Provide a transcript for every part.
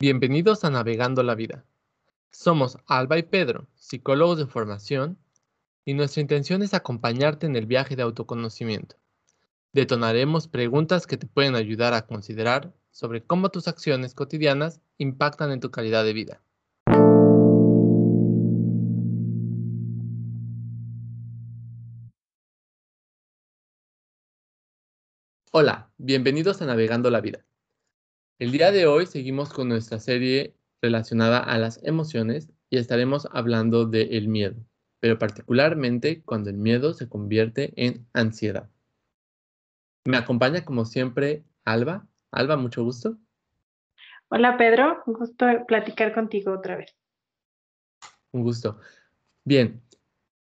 Bienvenidos a Navegando la Vida. Somos Alba y Pedro, psicólogos de formación, y nuestra intención es acompañarte en el viaje de autoconocimiento. Detonaremos preguntas que te pueden ayudar a considerar sobre cómo tus acciones cotidianas impactan en tu calidad de vida. Hola, bienvenidos a Navegando la Vida. El día de hoy seguimos con nuestra serie relacionada a las emociones y estaremos hablando del miedo, pero particularmente cuando el miedo se convierte en ansiedad. Me acompaña como siempre Alba. Alba, mucho gusto. Hola Pedro, un gusto platicar contigo otra vez. Un gusto. Bien,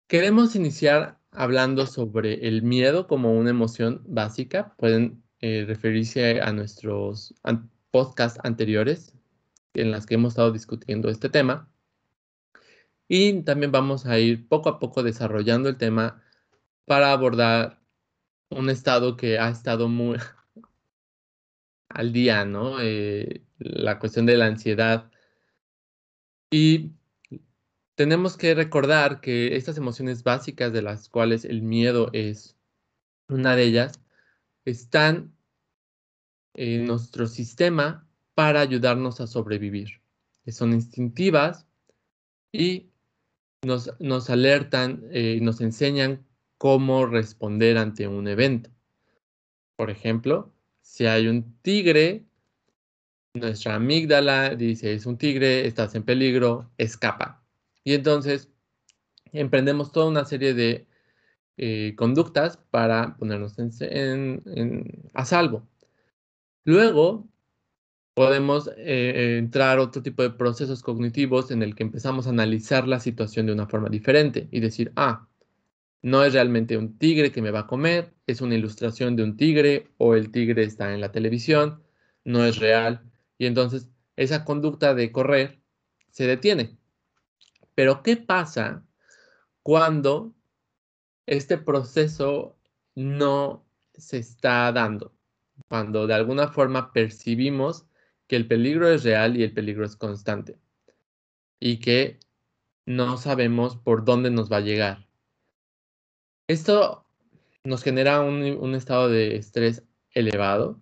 queremos iniciar hablando sobre el miedo como una emoción básica. Pueden eh, referirse a nuestros podcasts anteriores en las que hemos estado discutiendo este tema. Y también vamos a ir poco a poco desarrollando el tema para abordar un estado que ha estado muy al día, ¿no? Eh, la cuestión de la ansiedad. Y tenemos que recordar que estas emociones básicas de las cuales el miedo es una de ellas, están en nuestro sistema para ayudarnos a sobrevivir. Son instintivas y nos, nos alertan eh, y nos enseñan cómo responder ante un evento. Por ejemplo, si hay un tigre, nuestra amígdala dice, es un tigre, estás en peligro, escapa. Y entonces emprendemos toda una serie de eh, conductas para ponernos a salvo. Luego podemos eh, entrar a otro tipo de procesos cognitivos en el que empezamos a analizar la situación de una forma diferente y decir, ah, no es realmente un tigre que me va a comer, es una ilustración de un tigre o el tigre está en la televisión, no es real. Y entonces esa conducta de correr se detiene. Pero ¿qué pasa cuando este proceso no se está dando, cuando de alguna forma percibimos que el peligro es real y el peligro es constante y que no sabemos por dónde nos va a llegar. Esto nos genera un, estado de estrés elevado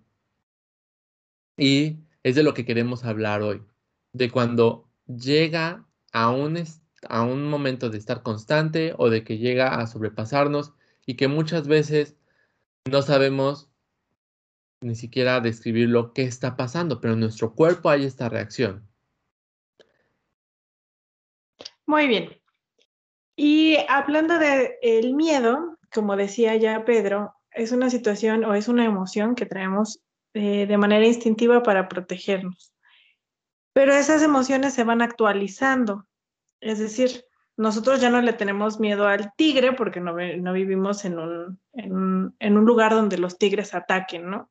y es de lo que queremos hablar hoy, de cuando llega a un, a un momento de estar constante o de que llega a sobrepasarnos y que muchas veces no sabemos ni siquiera describir lo que está pasando, pero en nuestro cuerpo hay esta reacción. Muy bien. Y hablando del el miedo, como decía ya Pedro, es una situación o es una emoción que traemos eh, de manera instintiva para protegernos. Pero esas emociones se van actualizando es decir, nosotros ya no le tenemos miedo al tigre porque no, vivimos en un, en, lugar donde los tigres ataquen, ¿no?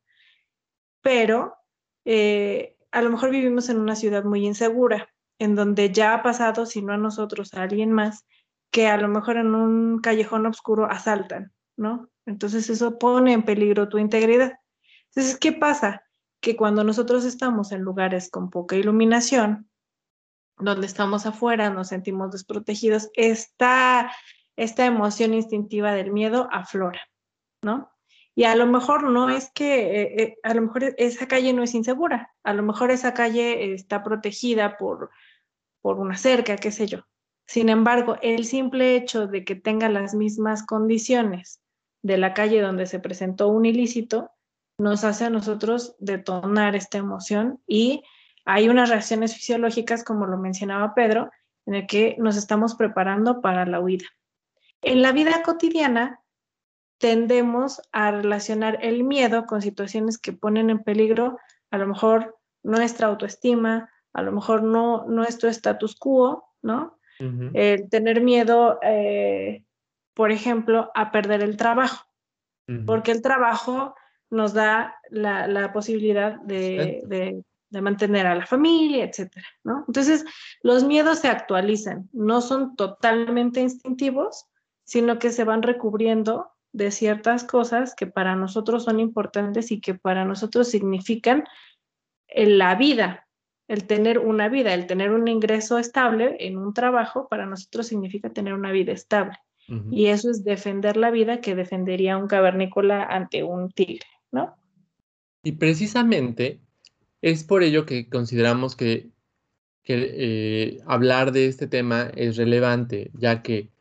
Pero eh, a lo mejor vivimos en una ciudad muy insegura, en donde ya ha pasado, si no a nosotros, a alguien más, que a lo mejor en un callejón oscuro asaltan, ¿no? Entonces eso pone en peligro tu integridad. Entonces, ¿qué pasa? Que cuando nosotros estamos en lugares con poca iluminación, donde estamos afuera, nos sentimos desprotegidos, esta, esta emoción instintiva del miedo aflora, ¿no? Y a lo mejor no es que, eh, eh, a lo mejor esa calle no es insegura, a lo mejor esa calle está protegida por, por una cerca, qué sé yo. Sin embargo, el simple hecho de que tenga las mismas condiciones de la calle donde se presentó un ilícito, nos hace a nosotros detonar esta emoción y hay unas reacciones fisiológicas, como lo mencionaba Pedro, en el que nos estamos preparando para la huida. En la vida cotidiana tendemos a relacionar el miedo con situaciones que ponen en peligro a lo mejor nuestra autoestima, a lo mejor no nuestro status quo, ¿no? El tener miedo, eh, por ejemplo, a perder el trabajo, porque el trabajo nos da la, posibilidad de, de mantener a la familia, etcétera, ¿no? Entonces, los miedos se actualizan, no son totalmente instintivos, sino que se van recubriendo de ciertas cosas que para nosotros son importantes y que para nosotros significan la vida, el tener una vida, el tener un ingreso estable en un trabajo, para nosotros significa tener una vida estable. Y eso es defender la vida que defendería un cavernícola ante un tigre, ¿no? Y precisamente es por ello que consideramos que, eh, hablar de este tema es relevante, ya que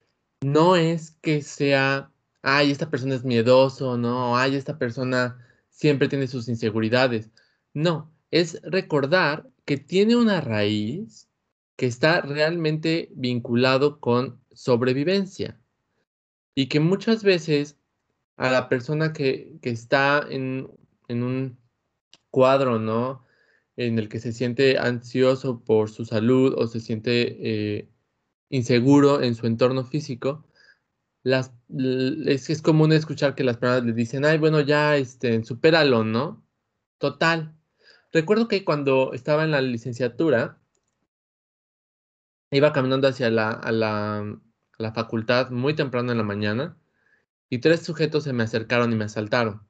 no es que sea, ay, esta persona es miedoso, ¿no? Ay, esta persona siempre tiene sus inseguridades. No, es recordar que tiene una raíz que está realmente vinculado con sobrevivencia y que muchas veces a la persona que, está en, un cuadro, ¿no? En el que se siente ansioso por su salud o se siente eh, inseguro en su entorno físico, las, es, es, común escuchar que las personas le dicen, ay, bueno, ya, este, supéralo, ¿no? Total, Recuerdo que cuando estaba en la licenciatura, iba caminando hacia la, la, facultad muy temprano en la mañana y tres sujetos se me acercaron y me asaltaron.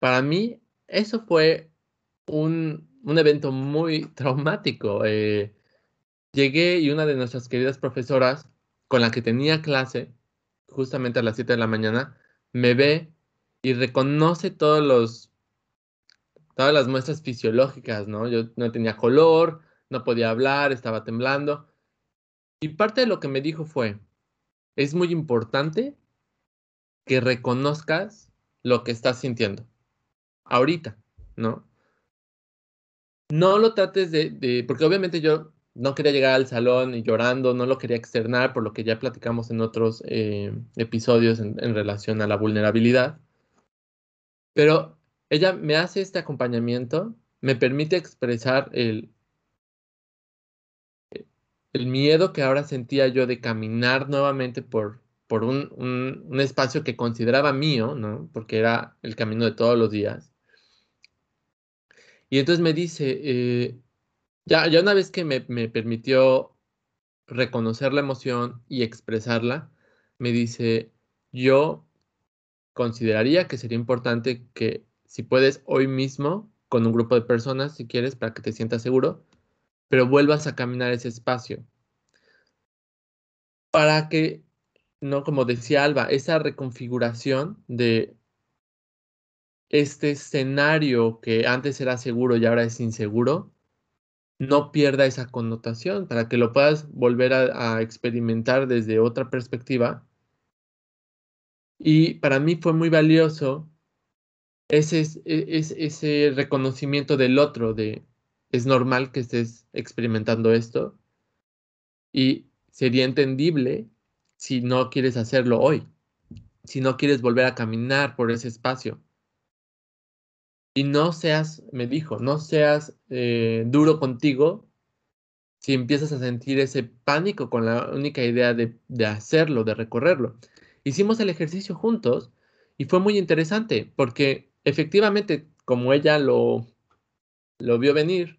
Para mí, eso fue un, evento muy traumático. Eh, llegué y una de nuestras queridas profesoras, con la que tenía clase, justamente a las 7 de la mañana, me ve y reconoce todos los todas las muestras fisiológicas, ¿no? Yo no tenía color, no podía hablar, estaba temblando. Y parte de lo que me dijo fue, es muy importante que reconozcas lo que estás sintiendo. Ahorita, ¿no? No lo trates de, porque obviamente yo no quería llegar al salón llorando, no lo quería externar, por lo que ya platicamos en otros eh, episodios en relación a la vulnerabilidad. Pero ella me hace este acompañamiento, me permite expresar el, miedo que ahora sentía yo de caminar nuevamente por, por un, espacio que consideraba mío, ¿no? Porque era el camino de todos los días. Y entonces me dice, eh, ya, ya una vez que me, me permitió reconocer la emoción y expresarla, me dice, yo consideraría que sería importante que si puedes hoy mismo, con un grupo de personas, si quieres, para que te sientas seguro, pero vuelvas a caminar ese espacio. Para que, no como decía Alba, esa reconfiguración de este escenario que antes era seguro y ahora es inseguro, no pierda esa connotación, para que lo puedas volver a, experimentar desde otra perspectiva. Y para mí fue muy valioso ese, e, es, ese reconocimiento del otro, de es normal que estés experimentando esto y sería entendible si no quieres hacerlo hoy, si no quieres volver a caminar por ese espacio. Y no seas, me dijo, no seas eh, duro contigo si empiezas a sentir ese pánico con la única idea de, de hacerlo, de recorrerlo. Hicimos el ejercicio juntos y fue muy interesante porque efectivamente, como ella lo, lo vio venir,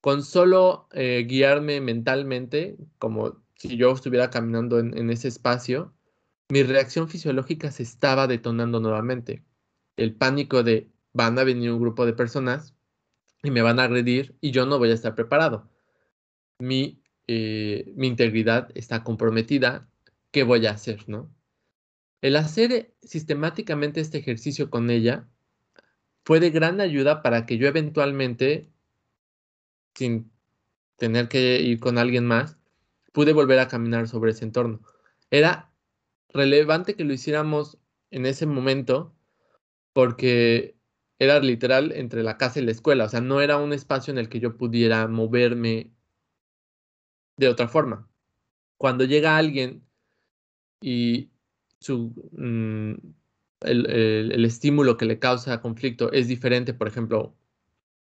con solo eh, guiarme mentalmente, como si yo estuviera caminando en, ese espacio, mi reacción fisiológica se estaba detonando nuevamente. El pánico de van a venir un grupo de personas y me van a agredir y yo no voy a estar preparado. Mi, eh, mi integridad está comprometida. ¿Qué voy a hacer, no? El hacer sistemáticamente este ejercicio con ella fue de gran ayuda para que yo eventualmente, sin tener que ir con alguien más, pude volver a caminar sobre ese entorno. Era relevante que lo hiciéramos en ese momento porque era literal entre la casa y la escuela, o sea, no era un espacio en el que yo pudiera moverme de otra forma. Cuando llega alguien y Mm, el, estímulo que le causa conflicto es diferente, por ejemplo,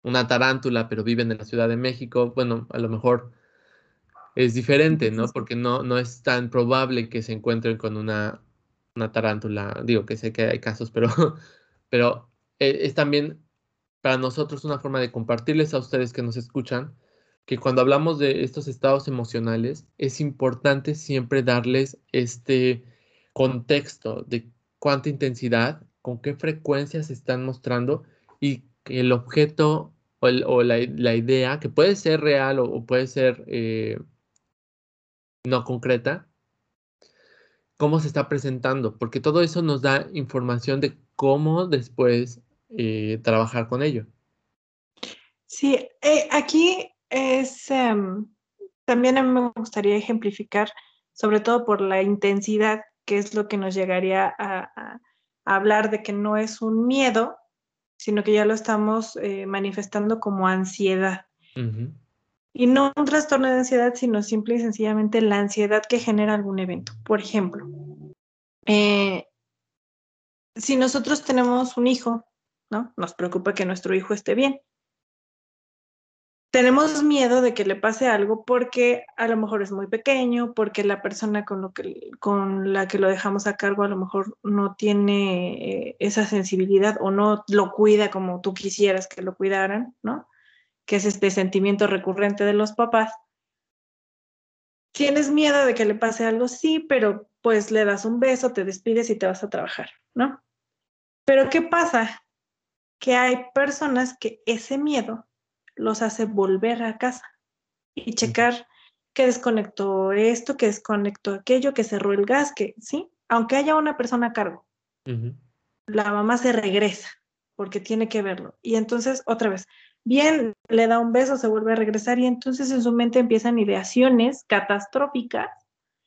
una tarántula, pero vive en la Ciudad de México, bueno, a lo mejor es diferente, ¿no? Porque no, no es tan probable que se encuentren con una, una tarántula. Digo que sé que hay casos, pero, pero eh, es también para nosotros una forma de compartirles a ustedes que nos escuchan que cuando hablamos de estos estados emocionales es importante siempre darles este contexto de cuánta intensidad, con qué frecuencia se están mostrando y el objeto o, la, idea, que puede ser real o, puede ser eh, no concreta, cómo se está presentando, porque todo eso nos da información de cómo después eh, trabajar con ello. Sí, eh, aquí es, em, también a mí me gustaría ejemplificar, sobre todo por la intensidad, que es lo que nos llegaría a, hablar de que no es un miedo, sino que ya lo estamos eh, manifestando como ansiedad. Y no un trastorno de ansiedad, sino simple y sencillamente la ansiedad que genera algún evento. Por ejemplo, eh, si nosotros tenemos un hijo, ¿no? Nos preocupa que nuestro hijo esté bien tenemos miedo de que le pase algo porque a lo mejor es muy pequeño, porque la persona con, lo que, con la que lo dejamos a cargo a lo mejor no tiene eh, esa sensibilidad o no lo cuida como tú quisieras que lo cuidaran, ¿no? Que es este sentimiento recurrente de los papás. ¿Tienes miedo de que le pase algo? Sí, pero pues le das un beso, te despides y te vas a trabajar, ¿no? Pero ¿qué pasa? Que hay personas que ese miedo los hace volver a casa y checar que desconectó esto, que desconectó aquello, que cerró el gas, que sí, aunque haya una persona a cargo, la mamá se regresa porque tiene que verlo. Y entonces, otra vez, bien, le da un beso, se vuelve a regresar y entonces en su mente empiezan ideaciones catastróficas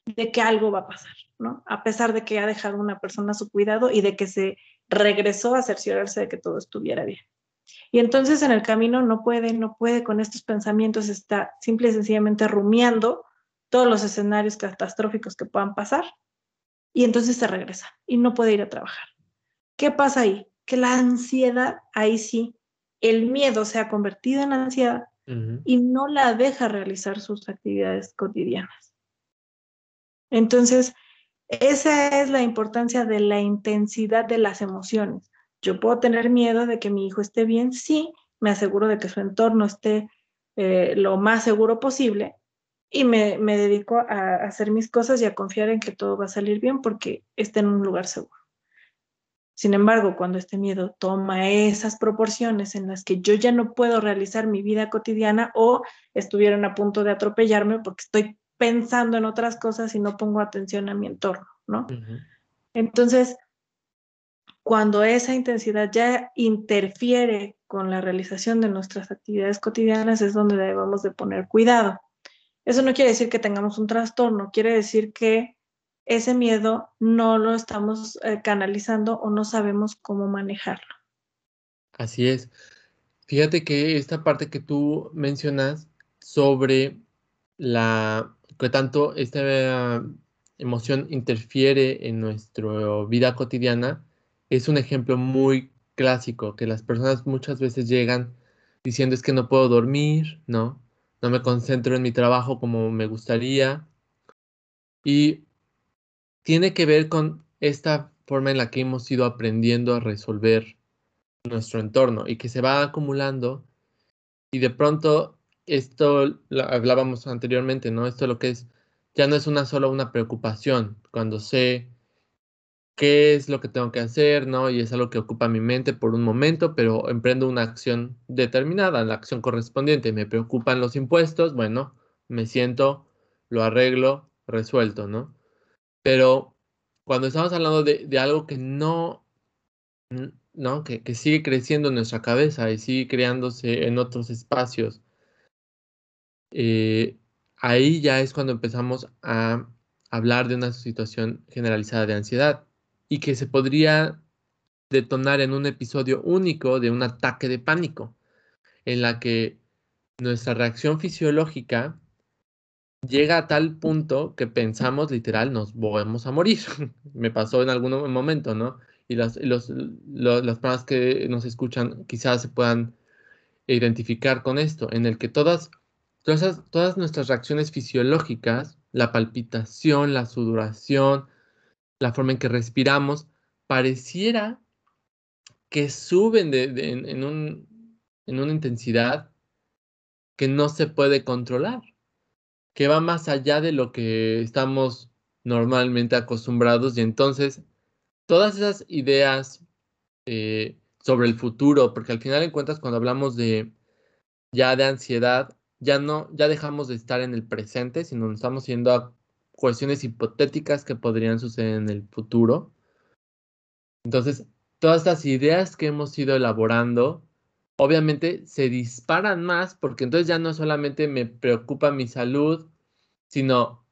de que algo va a pasar, ¿no? A pesar de que ha dejado una persona a su cuidado y de que se regresó a cerciorarse de que todo estuviera bien. Y entonces en el camino no puede, no puede con estos pensamientos, está simple y sencillamente rumiando todos los escenarios catastróficos que puedan pasar y entonces se regresa y no puede ir a trabajar. ¿Qué pasa ahí? Que la ansiedad, ahí sí, el miedo se ha convertido en ansiedad y no la deja realizar sus actividades cotidianas. Entonces, esa es la importancia de la intensidad de las emociones. Yo puedo tener miedo de que mi hijo esté bien, sí, me aseguro de que su entorno esté eh, lo más seguro posible y me, dedico a, hacer mis cosas y a confiar en que todo va a salir bien porque esté en un lugar seguro. Sin embargo, cuando este miedo toma esas proporciones en las que yo ya no puedo realizar mi vida cotidiana o estuvieron a punto de atropellarme porque estoy pensando en otras cosas y no pongo atención a mi entorno, ¿no? Entonces, cuando esa intensidad ya interfiere con la realización de nuestras actividades cotidianas es donde debemos de poner cuidado. Eso no quiere decir que tengamos un trastorno, quiere decir que ese miedo no lo estamos eh, canalizando o no sabemos cómo manejarlo. Así es. Fíjate que esta parte que tú mencionas sobre la que tanto esta emoción interfiere en nuestra vida cotidiana, es un ejemplo muy clásico que las personas muchas veces llegan diciendo es que no puedo dormir, ¿no? No me concentro en mi trabajo como me gustaría. Y tiene que ver con esta forma en la que hemos ido aprendiendo a resolver nuestro entorno y que se va acumulando y de pronto esto hablábamos anteriormente, ¿no? Esto lo que es ya no es una solo una preocupación cuando sé qué es lo que tengo que hacer, ¿no? Y es algo que ocupa mi mente por un momento, pero emprendo una acción determinada, la acción correspondiente. Me preocupan los impuestos, bueno, me siento, lo arreglo, resuelto, ¿no? Pero cuando estamos hablando de, algo que no, ¿no? Que, que, sigue creciendo en nuestra cabeza y sigue creándose en otros espacios, eh, ahí ya es cuando empezamos a hablar de una situación generalizada de ansiedad y que se podría detonar en un episodio único de un ataque de pánico, en la que nuestra reacción fisiológica llega a tal punto que pensamos literal nos vamos a morir. Me pasó en algún momento, ¿no? Y las, los, las personas que nos escuchan quizás se puedan identificar con esto, en el que todas, todas, todas nuestras reacciones fisiológicas, la palpitación, la sudoración, la forma en que respiramos, pareciera que suben en, una intensidad que no se puede controlar, que va más allá de lo que estamos normalmente acostumbrados. Y entonces todas esas ideas eh, sobre el futuro, porque al final de cuentas cuando hablamos de, ya de ansiedad, ya no, ya dejamos de estar en el presente, sino nos estamos yendo a cuestiones hipotéticas que podrían suceder en el futuro. Entonces, todas estas ideas que hemos ido elaborando, obviamente se disparan más porque entonces ya no solamente me preocupa mi salud, sino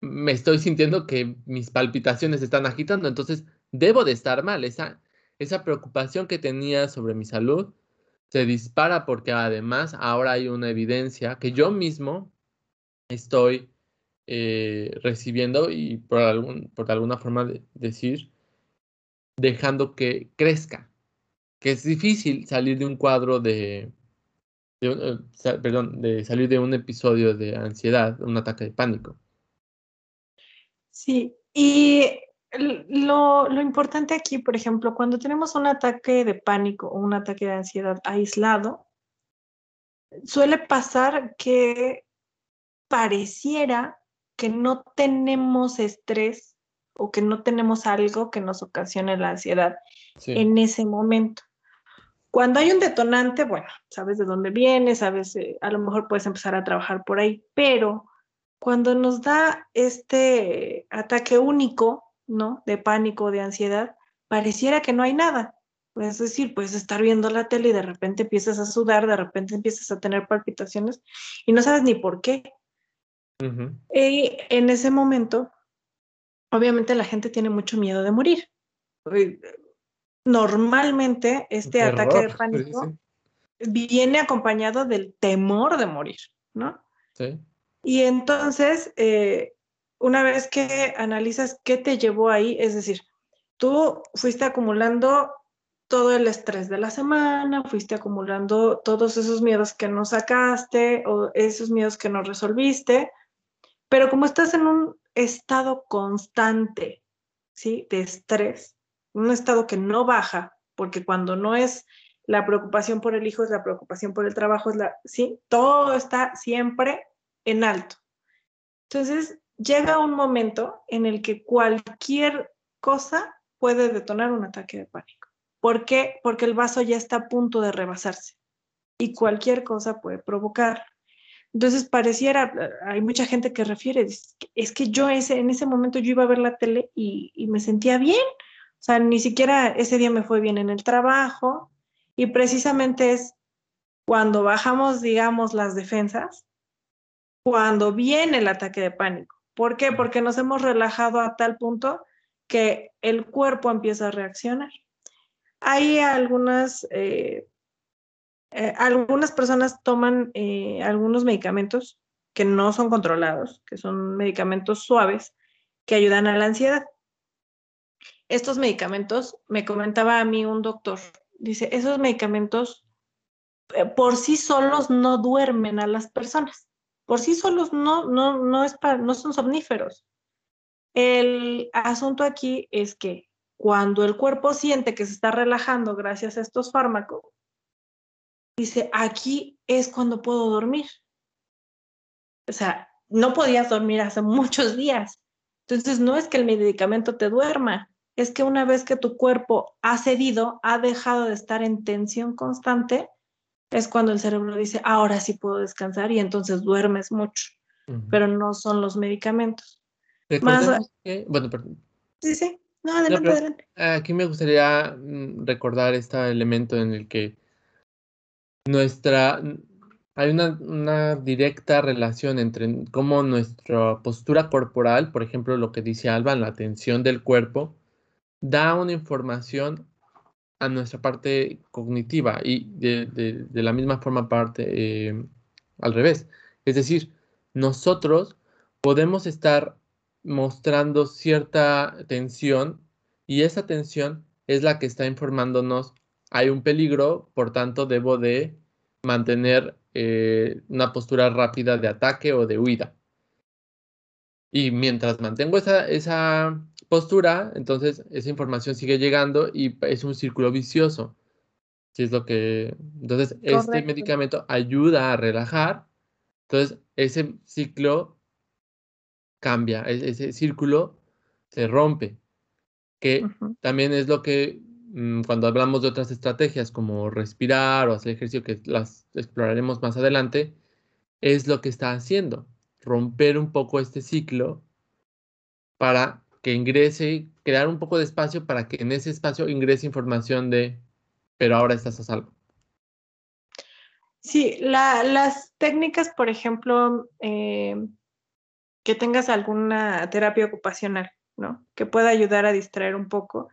me estoy sintiendo que mis palpitaciones están agitando, entonces debo de estar mal. Esa, esa preocupación que tenía sobre mi salud se dispara porque además ahora hay una evidencia que yo mismo estoy eh, recibiendo y por, algún, por alguna forma de decir, dejando que crezca. Que es difícil salir de un cuadro de, eh, perdón, de salir de un episodio de ansiedad, un ataque de pánico. Sí, y lo, lo, importante aquí, por ejemplo, cuando tenemos un ataque de pánico o un ataque de ansiedad aislado, suele pasar que pareciera que no tenemos estrés o que no tenemos algo que nos ocasione la ansiedad en ese momento. Cuando hay un detonante, bueno, sabes de dónde viene, sabes, eh, a lo mejor puedes empezar a trabajar por ahí, pero cuando nos da este ataque único, ¿no? De pánico, de ansiedad, pareciera que no hay nada. Es decir, puedes estar viendo la tele y de repente empiezas a sudar, de repente empiezas a tener palpitaciones y no sabes ni por qué. Y en ese momento, obviamente la gente tiene mucho miedo de morir. Normalmente este ataque de pánico viene acompañado del temor de morir, ¿no? Sí. Y entonces, eh, una vez que analizas qué te llevó ahí, es decir, tú fuiste acumulando todo el estrés de la semana, fuiste acumulando todos esos miedos que no sacaste o esos miedos que no resolviste, pero como estás en un estado constante, ¿sí? De estrés, un estado que no baja, porque cuando no es la preocupación por el hijo, es la preocupación por el trabajo, es la, ¿sí? Todo está siempre en alto. Entonces, llega un momento en el que cualquier cosa puede detonar un ataque de pánico. ¿Por qué? Porque el vaso ya está a punto de rebasarse y cualquier cosa puede provocar entonces pareciera, hay mucha gente que refiere, es que yo en ese momento yo iba a ver la tele y, y, me sentía bien, o sea, ni siquiera ese día me fue bien en el trabajo y precisamente es cuando bajamos, digamos, las defensas, cuando viene el ataque de pánico. ¿Por qué? Porque nos hemos relajado a tal punto que el cuerpo empieza a reaccionar. Hay algunas eh, eh, algunas personas toman eh, algunos medicamentos que no son controlados, que son medicamentos suaves que ayudan a la ansiedad. Estos medicamentos, me comentaba a mí un doctor, dice, esos medicamentos eh, por sí solos no duermen a las personas. Por sí solos no, no, no, es para, no son somníferos. El asunto aquí es que cuando el cuerpo siente que se está relajando gracias a estos fármacos, dice, aquí es cuando puedo dormir. O sea, no podías dormir hace muchos días. Entonces, no es que el medicamento te duerma, es que una vez que tu cuerpo ha cedido, ha dejado de estar en tensión constante, es cuando el cerebro dice, ahora sí puedo descansar y entonces duermes mucho, pero no son los medicamentos. Más, bueno, perdón. Sí, sí, no, adelante, adelante. Aquí me gustaría mm, recordar este elemento en el que nuestra, hay una, directa relación entre cómo nuestra postura corporal, por ejemplo, lo que dice Alba, la tensión del cuerpo, da una información a nuestra parte cognitiva y de, la misma forma parte eh, al revés. Es decir, nosotros podemos estar mostrando cierta tensión y esa tensión es la que está informándonos hay un peligro, por tanto debo de mantener eh, una postura rápida de ataque o de huida. Y mientras mantengo esa, esa postura, entonces esa información sigue llegando y es un círculo vicioso. Si es lo que. Entonces, este medicamento ayuda a relajar. Entonces, ese ciclo cambia, e-, ese círculo se rompe. Que también es lo que mm, cuando hablamos de otras estrategias como respirar o hacer ejercicio, que las exploraremos más adelante, es lo que está haciendo, romper un poco este ciclo para que ingrese, crear un poco de espacio para que en ese espacio ingrese información de, pero ahora estás a salvo. Sí, las técnicas, por ejemplo, eh, que tengas alguna terapia ocupacional, ¿no? Que pueda ayudar a distraer un poco.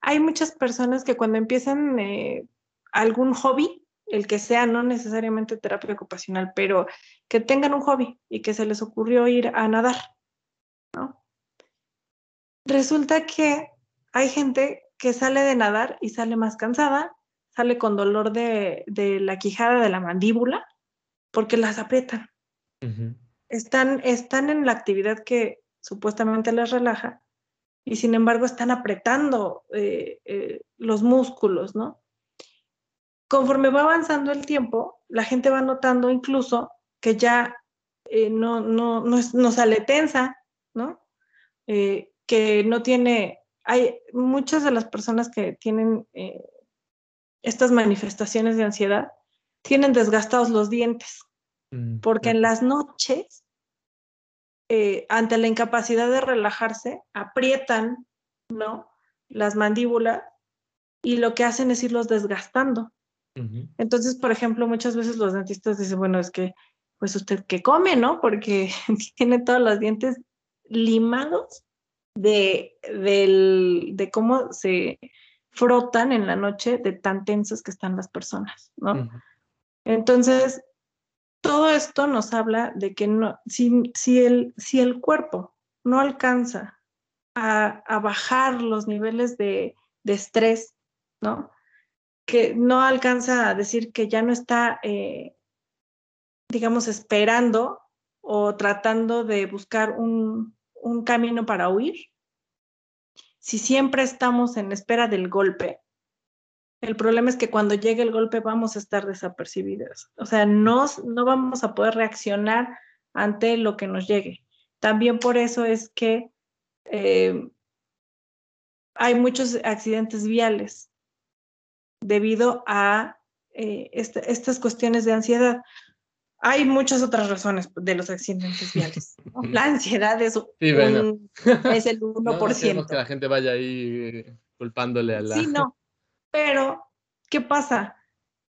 Hay muchas personas que cuando empiezan eh, algún hobby, el que sea, no necesariamente terapia ocupacional, pero que tengan un hobby y que se les ocurrió ir a nadar. Resulta que hay gente que sale de nadar y sale más cansada, sale con dolor de, la quijada de la mandíbula, porque las aprietan. están, están en la actividad que supuestamente les relaja y sin embargo están apretando eh, eh, los músculos, ¿no? Conforme va avanzando el tiempo, la gente va notando incluso que ya eh, no, no, no, sale tensa, ¿no? Que no tiene, hay muchas de las personas que tienen estas manifestaciones de ansiedad, tienen desgastados los dientes, mm, porque en las noches, eh, ante la incapacidad de relajarse, aprietan, ¿no? Las mandíbulas y lo que hacen es irlos desgastando. Entonces, por ejemplo, muchas veces los dentistas dicen, bueno, es que, pues usted que come, ¿no? Porque tiene todos los dientes limados de, de cómo se frotan en la noche de tan tensas que están las personas, ¿no? Entonces, todo esto nos habla de que no, si, si, el, si el cuerpo no alcanza a, bajar los niveles de, estrés, ¿no? Que no alcanza a decir que ya no está, eh, digamos, esperando o tratando de buscar un, un camino para huir, si siempre estamos en espera del golpe, el problema es que cuando llegue el golpe vamos a estar desapercibidos. O sea, no, no vamos a poder reaccionar ante lo que nos llegue. También por eso es que eh, hay muchos accidentes viales debido a eh, estas cuestiones de ansiedad. Hay muchas otras razones de los accidentes viales. La ansiedad es, es el 1%. No que la gente vaya ahí culpándole a la... Sí, no. Pero, ¿qué pasa?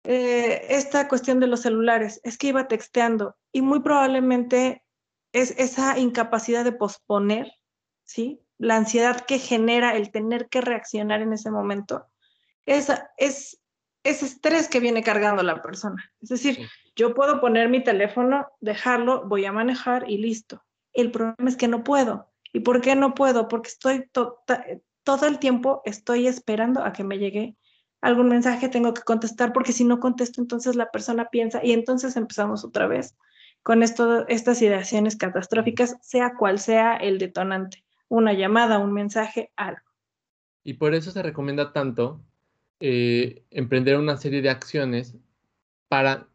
Eh, esta cuestión de los celulares, es que iba texteando y muy probablemente es esa incapacidad de posponer, ¿sí? La ansiedad que genera el tener que reaccionar en ese momento, esa es ese estrés que viene cargando la persona. Es decir, yo puedo poner mi teléfono, dejarlo, voy a manejar y listo. El problema es que no puedo. ¿Y por qué no puedo? Porque estoy todo el tiempo estoy esperando a que me llegue algún mensaje, tengo que contestar, porque si no contesto, entonces la persona piensa y entonces empezamos otra vez con esto, estas ideaciones catastróficas, sea cual sea el detonante, una llamada, un mensaje, algo. Y por eso se recomienda tanto eh, emprender una serie de acciones para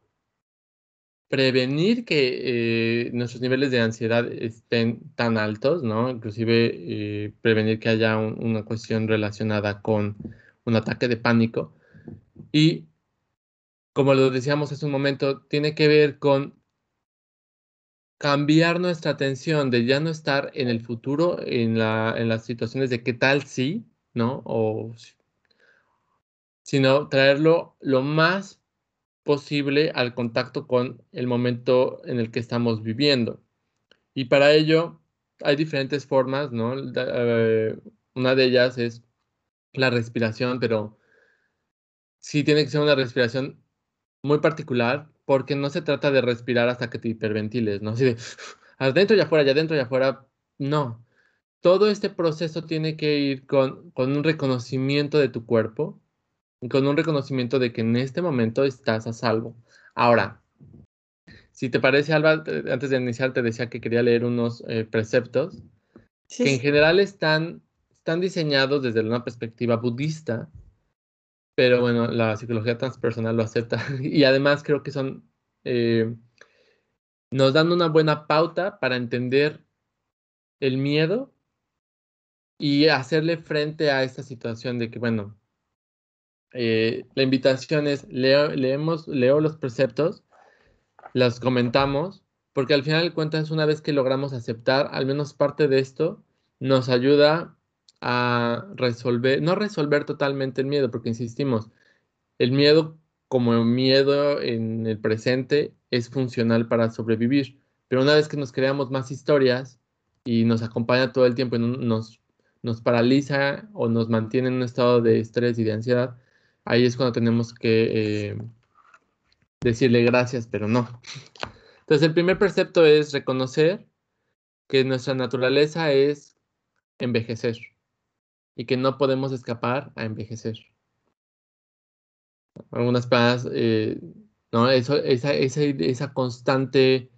prevenir que eh, nuestros niveles de ansiedad estén tan altos, ¿no? Inclusive eh, prevenir que haya una cuestión relacionada con un ataque de pánico. Y como lo decíamos hace un momento, tiene que ver con cambiar nuestra atención de ya no estar en el futuro, en, la, en las situaciones de qué tal si, ¿no? O sino traerlo lo más posible al contacto con el momento en el que estamos viviendo. Y para ello hay diferentes formas, ¿no? Eh, una de ellas es la respiración, pero sí tiene que ser una respiración muy particular porque no se trata de respirar hasta que te hiperventiles, ¿no? Así de adentro y afuera, y adentro y afuera, no. Todo este proceso tiene que ir con, con un reconocimiento de tu cuerpo, con un reconocimiento de que en este momento estás a salvo. Ahora, si te parece, Alba, antes de iniciar te decía que quería leer unos eh, preceptos que en general están, están diseñados desde una perspectiva budista, pero bueno, la psicología transpersonal lo acepta y además creo que son, eh, nos dan una buena pauta para entender el miedo y hacerle frente a esta situación de que, bueno, eh, la invitación es, leo, leemos, leo los preceptos, las comentamos, porque al final de cuentas, una vez que logramos aceptar al menos parte de esto, nos ayuda a resolver, no resolver totalmente el miedo, porque insistimos, el miedo como miedo en el presente es funcional para sobrevivir, pero una vez que nos creamos más historias y nos acompaña todo el tiempo y nos, nos paraliza o nos mantiene en un estado de estrés y de ansiedad, ahí es cuando tenemos que eh, decirle gracias, pero no. Entonces el primer precepto es reconocer que nuestra naturaleza es envejecer y que no podemos escapar a envejecer. Algunas personas, eh, ¿no? Eso, esa, esa, esa constante,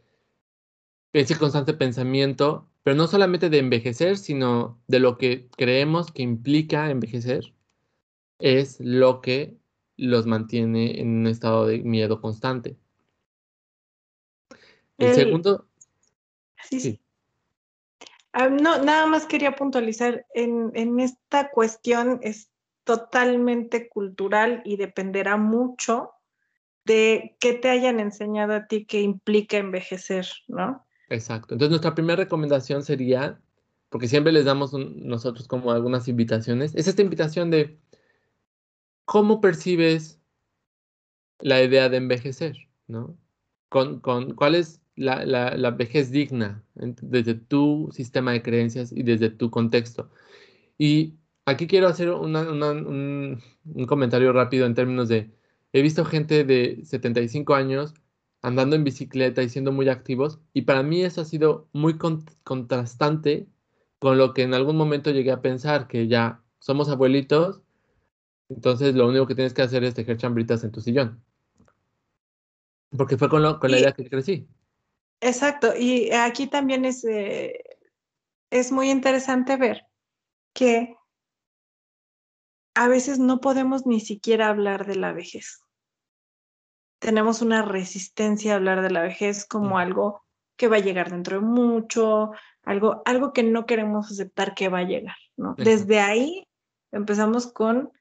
ese constante pensamiento, pero no solamente de envejecer, sino de lo que creemos que implica envejecer, es lo que los mantiene en un estado de miedo constante. El, segundo. Sí, sí. Ah, no, nada más quería puntualizar, en, en, esta cuestión es totalmente cultural y dependerá mucho de qué te hayan enseñado a ti que implica envejecer, ¿no? Exacto. Entonces nuestra primera recomendación sería, porque siempre les damos nosotros como algunas invitaciones, es esta invitación de cómo percibes la idea de envejecer, ¿no? Con, con, ¿Cuál es la, la, vejez digna desde tu sistema de creencias y desde tu contexto. Y aquí quiero hacer un, un, comentario rápido en términos de, he visto gente de 75 años andando en bicicleta y siendo muy activos, y para mí eso ha sido muy contrastante con lo que en algún momento llegué a pensar, que ya somos abuelitos, entonces lo único que tienes que hacer es tejer chambritas en tu sillón. Porque fue con, con la idea que crecí. Exacto, y aquí también es, eh, es muy interesante ver que a veces no podemos ni siquiera hablar de la vejez. Tenemos una resistencia a hablar de la vejez como algo que va a llegar dentro de mucho, algo, algo que no queremos aceptar que va a llegar. ¿no? Desde ahí empezamos con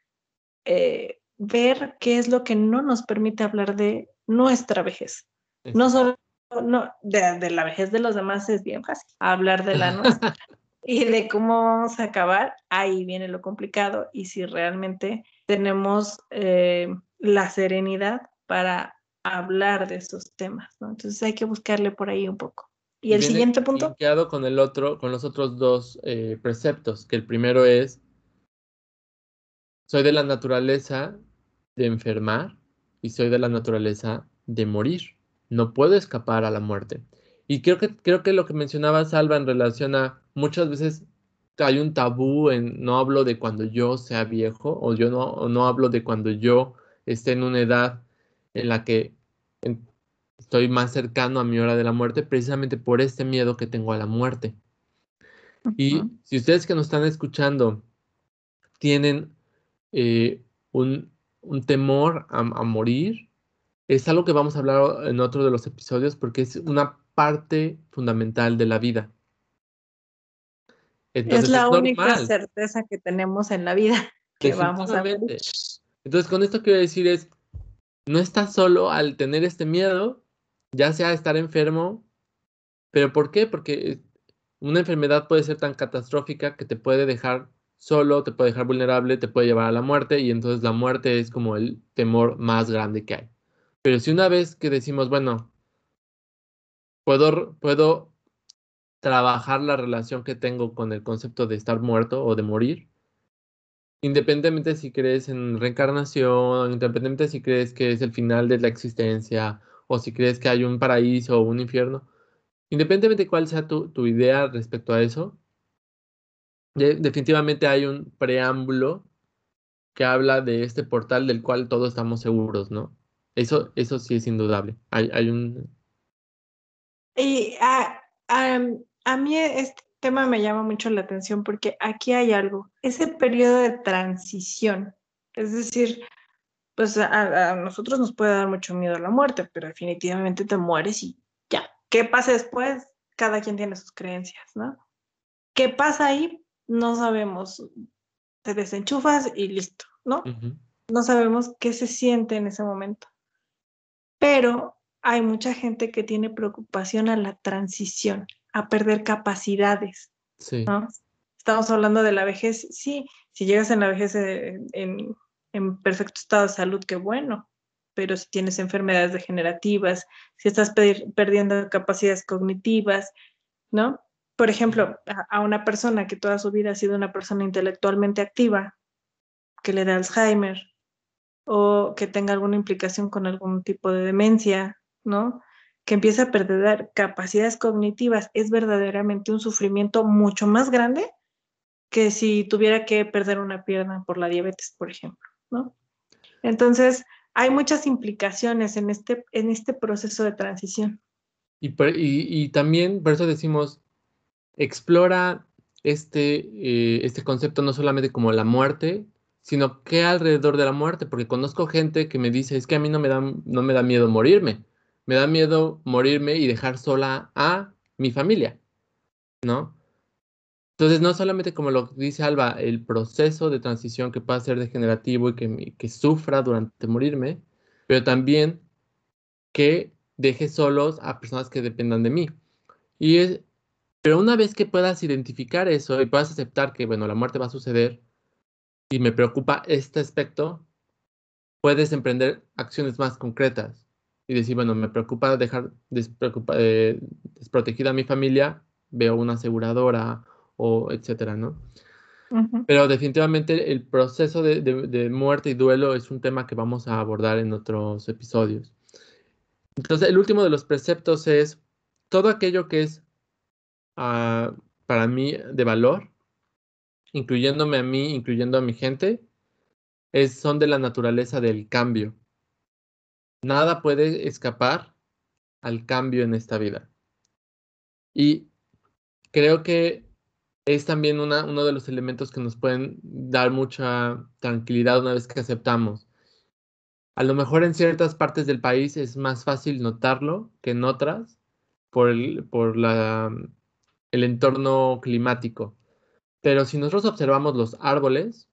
eh, ver qué es lo que no nos permite hablar de nuestra vejez. No solo no, de, la vejez de los demás es bien fácil. Hablar de la nuestra y de cómo vamos a acabar, ahí viene lo complicado. Y si realmente tenemos eh, la serenidad para hablar de esos temas, ¿no? Entonces hay que buscarle por ahí un poco. Y el siguiente punto. con el otro, con los otros dos eh, preceptos, que el primero es soy de la naturaleza de enfermar y soy de la naturaleza de morir no puedo escapar a la muerte. Y creo que, creo que lo que mencionaba Salva en relación a muchas veces hay un tabú en no hablo de cuando yo sea viejo o yo no, no hablo de cuando yo esté en una edad en la que estoy más cercano a mi hora de la muerte precisamente por este miedo que tengo a la muerte. Y si ustedes que nos están escuchando tienen eh, un, temor a, morir, es algo que vamos a hablar en otro de los episodios porque es una parte fundamental de la vida. es la única certeza que tenemos en la vida que vamos a ver. Entonces, con esto quiero decir es, no estás solo al tener este miedo, ya sea estar enfermo, pero ¿por qué? Porque una enfermedad puede ser tan catastrófica que te puede dejar solo, te puede dejar vulnerable, te puede llevar a la muerte y entonces la muerte es como el temor más grande que hay. Pero si una vez que decimos, bueno, puedo, puedo trabajar la relación que tengo con el concepto de estar muerto o de morir, independientemente si crees en reencarnación, independientemente si crees que es el final de la existencia o si crees que hay un paraíso o un infierno, independientemente de cuál sea tu, idea respecto a eso, definitivamente hay un preámbulo que habla de este portal del cual todos estamos seguros, ¿no? Eso, eso sí es indudable. Hay, hay un... Y a, a, mí este tema me llama mucho la atención porque aquí hay algo, ese periodo de transición, es decir, pues a, a, nosotros nos puede dar mucho miedo la muerte, pero definitivamente te mueres y ya. ¿Qué pasa después? Cada quien tiene sus creencias, ¿no? ¿Qué pasa ahí? No sabemos. Te desenchufas y listo, ¿no? No sabemos qué se siente en ese momento. Pero hay mucha gente que tiene preocupación a la transición, a perder capacidades. Sí. Estamos hablando de la vejez. Sí, si llegas en la vejez eh, en, en perfecto estado de salud, qué bueno. Pero si tienes enfermedades degenerativas, si estás perdiendo capacidades cognitivas, ¿no? Por ejemplo, a una persona que toda su vida ha sido una persona intelectualmente activa, que le da Alzheimer o que tenga alguna implicación con algún tipo de demencia, ¿no? Que empieza a perder capacidades cognitivas, es verdaderamente un sufrimiento mucho más grande que si tuviera que perder una pierna por la diabetes, por ejemplo, ¿no? Entonces, hay muchas implicaciones en este, en este proceso de transición. Y, y, también, por eso decimos, explora este, eh, este concepto no solamente como la muerte, sino que alrededor de la muerte, porque conozco gente que me dice, es que a mí no me da, no me da miedo morirme, me da miedo morirme y dejar sola a mi familia, ¿no? Entonces, no solamente como lo dice Alba, el proceso de transición que pueda ser degenerativo y que, que sufra durante morirme, pero también que deje solos a personas que dependan de mí. Y es, pero una vez que puedas identificar eso y puedas aceptar que, bueno, la muerte va a suceder y me preocupa este aspecto, puedes emprender acciones más concretas y decir, bueno, me preocupa dejar eh, desprotegida a mi familia, veo una aseguradora o etcétera, ¿no? Pero definitivamente el proceso de, muerte y duelo es un tema que vamos a abordar en otros episodios. Entonces, el último de los preceptos es todo aquello que es Para mí de valor, incluyéndome a mí, incluyendo a mi gente, es, son de la naturaleza del cambio. Nada puede escapar al cambio en esta vida. Y creo que es también una, uno de los elementos que nos pueden dar mucha tranquilidad una vez que aceptamos. A lo mejor en ciertas partes del país es más fácil notarlo que en otras por, el, por la el entorno climático. Pero si nosotros observamos los árboles,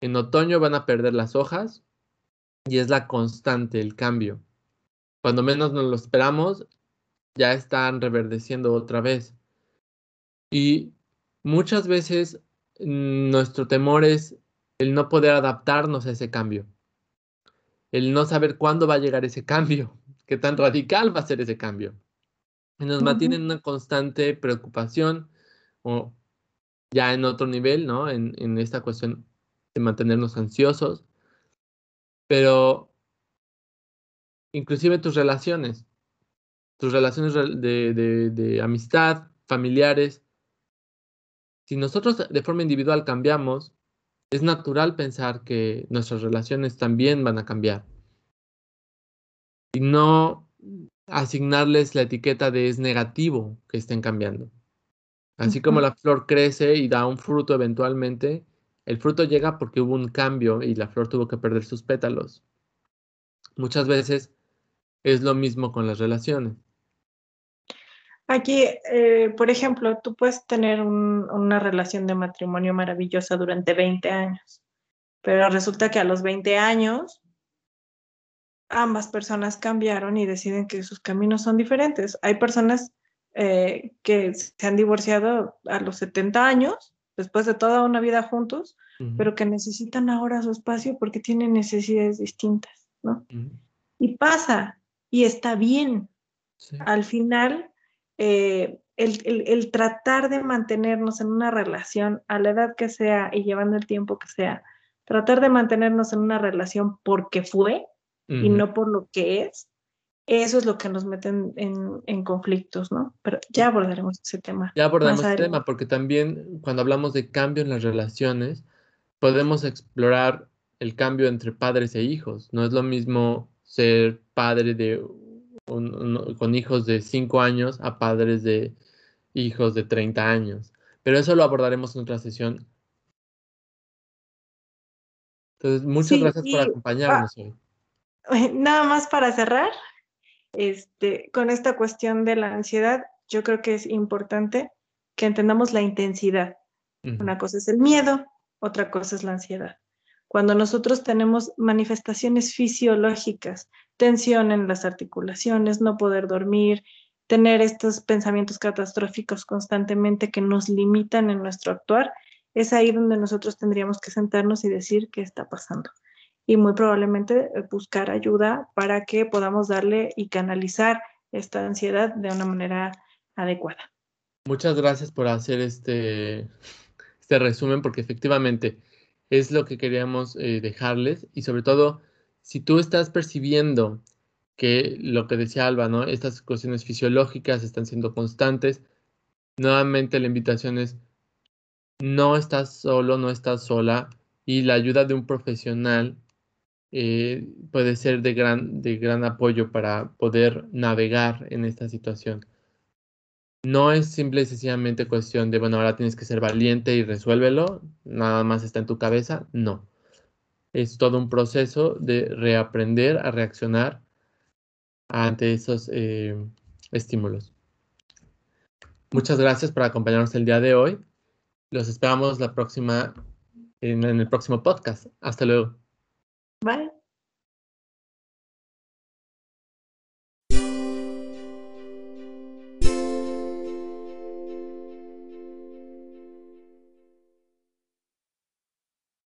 en otoño van a perder las hojas y es la constante, el cambio. Cuando menos nos lo esperamos, ya están reverdeciendo otra vez. Y muchas veces mm, nuestro temor es el no poder adaptarnos a ese cambio. El no saber cuándo va a llegar ese cambio, qué tan radical va a ser ese cambio nos mantienen una constante preocupación o ya en otro nivel, ¿no? En, esta cuestión de mantenernos ansiosos, pero inclusive tus relaciones, tus relaciones de, de amistad, familiares, si nosotros de forma individual cambiamos, es natural pensar que nuestras relaciones también van a cambiar. Y no asignarles la etiqueta de es negativo que estén cambiando. Así como la flor crece y da un fruto eventualmente, el fruto llega porque hubo un cambio y la flor tuvo que perder sus pétalos. Muchas veces es lo mismo con las relaciones. Aquí, eh, por ejemplo, tú puedes tener una relación de matrimonio maravillosa durante 20 años, pero resulta que a los 20 años ambas personas cambiaron y deciden que sus caminos son diferentes. Hay personas eh, que se han divorciado a los 70 años, después de toda una vida juntos, pero que necesitan ahora su espacio porque tienen necesidades distintas, ¿no? Y pasa, y está bien. Al final, eh, el, tratar de mantenernos en una relación a la edad que sea y llevando el tiempo que sea, tratar de mantenernos en una relación porque fue, y no por lo que es, eso es lo que nos mete en, conflictos, ¿no? Pero ya abordaremos ese tema. Ya abordaremos ese tema, porque también cuando hablamos de cambio en las relaciones, podemos explorar el cambio entre padres e hijos. No es lo mismo ser padre de con hijos de 5 años a padres de hijos de 30 años. Pero eso lo abordaremos en otra sesión. Entonces, muchas gracias por acompañarnos hoy. Nada más para cerrar, este, con esta cuestión de la ansiedad, yo creo que es importante que entendamos la intensidad. Una cosa es el miedo, otra cosa es la ansiedad. Cuando nosotros tenemos manifestaciones fisiológicas, tensión en las articulaciones, no poder dormir, tener estos pensamientos catastróficos constantemente que nos limitan en nuestro actuar, es ahí donde nosotros tendríamos que sentarnos y decir qué está pasando. Y muy probablemente eh, buscar ayuda para que podamos darle y canalizar esta ansiedad de una manera adecuada. Muchas gracias por hacer este, este resumen, porque efectivamente es lo que queríamos eh, dejarles y sobre todo, si tú estás percibiendo que lo que decía Alba, ¿no? Estas cuestiones fisiológicas están siendo constantes. Nuevamente la invitación es, no estás solo, no estás sola y la ayuda de un profesional eh, puede ser de gran, de gran apoyo para poder navegar en esta situación. No es simple y sencillamente cuestión de, bueno, ahora tienes que ser valiente y resuélvelo, nada más está en tu cabeza, no. Es todo un proceso de reaprender a reaccionar ante esos eh, estímulos. Muchas gracias por acompañarnos el día de hoy. Los esperamos la próxima, en el próximo podcast. Hasta luego. Bye.